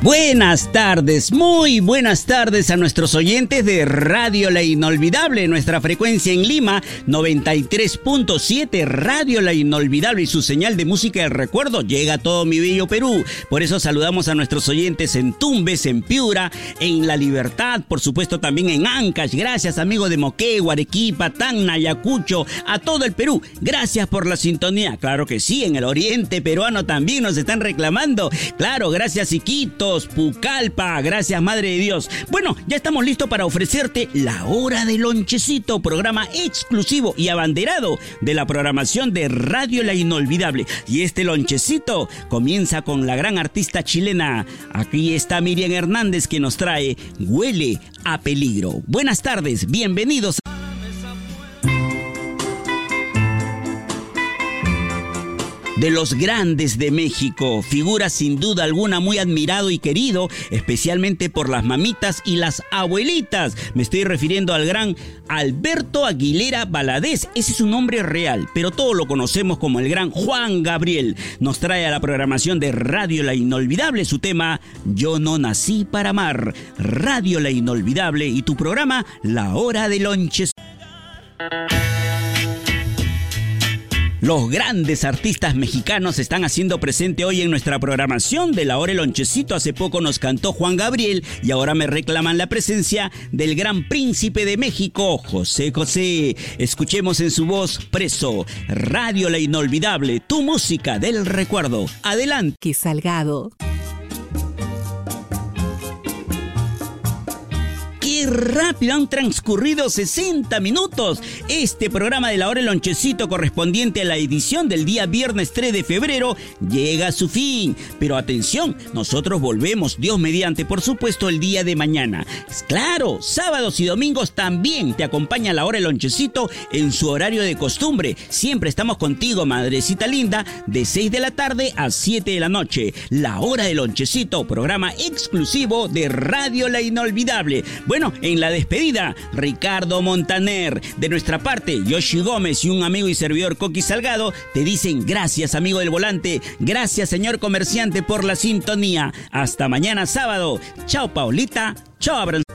Buenas tardes, muy buenas tardes a nuestros oyentes de Radio La Inolvidable, nuestra frecuencia en Lima 93.7 Radio La Inolvidable y su señal de música del recuerdo llega a todo mi bello Perú. Por eso saludamos a nuestros oyentes en Tumbes, en Piura, en La Libertad, por supuesto también en Ancash. Gracias amigos de Moquegua, Arequipa, Tacna, Ayacucho, a todo el Perú. Gracias por la sintonía. Claro que sí, en el oriente peruano también nos están reclamando. Claro, gracias Iquito Pucalpa. Gracias, Madre de Dios. Bueno, ya estamos listos para ofrecerte la hora del lonchecito, programa exclusivo y abanderado de la programación de Radio La Inolvidable. Y este lonchecito comienza con la gran artista chilena. Aquí está Miriam Hernández que nos trae Huele a peligro. Buenas tardes, bienvenidos. De los grandes de México, figura sin duda alguna muy admirado y querido, especialmente por las mamitas y las abuelitas. Me estoy refiriendo al gran Alberto Aguilera Baladés, ese es su nombre real, pero todos lo conocemos como el gran Juan Gabriel. Nos trae a la programación de Radio La Inolvidable su tema Yo no nací para amar. Radio La Inolvidable y tu programa La Hora de Lonches. Los grandes artistas mexicanos están haciendo presente hoy en nuestra programación de la hora el lonchecito. Hace poco nos cantó Juan Gabriel y ahora me reclaman la presencia del gran príncipe de México, José José. Escuchemos en su voz Preso, Radio La Inolvidable, tu música del recuerdo. Adelante. Que Salgado. Rápido han transcurrido 60 minutos. Este programa de la hora el lonchecito correspondiente a la edición del día viernes 3 de febrero llega a su fin. Pero atención, nosotros volvemos, Dios mediante, por supuesto, el día de mañana. Claro, sábados y domingos también te acompaña la hora el lonchecito en su horario de costumbre. Siempre estamos contigo, madrecita linda, de 6 de la tarde a 7 de la noche. La hora del lonchecito, programa exclusivo de Radio La Inolvidable. Bueno, en la despedida, Ricardo Montaner. De nuestra parte, Yoshi Gómez y un amigo y servidor Coqui Salgado te dicen gracias, amigo del volante. Gracias, señor comerciante, por la sintonía. Hasta mañana sábado. Chao, Paulita. Chao.